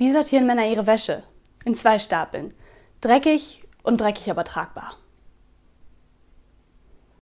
Wie sortieren Männer ihre Wäsche? In zwei Stapeln. Dreckig und dreckig aber tragbar.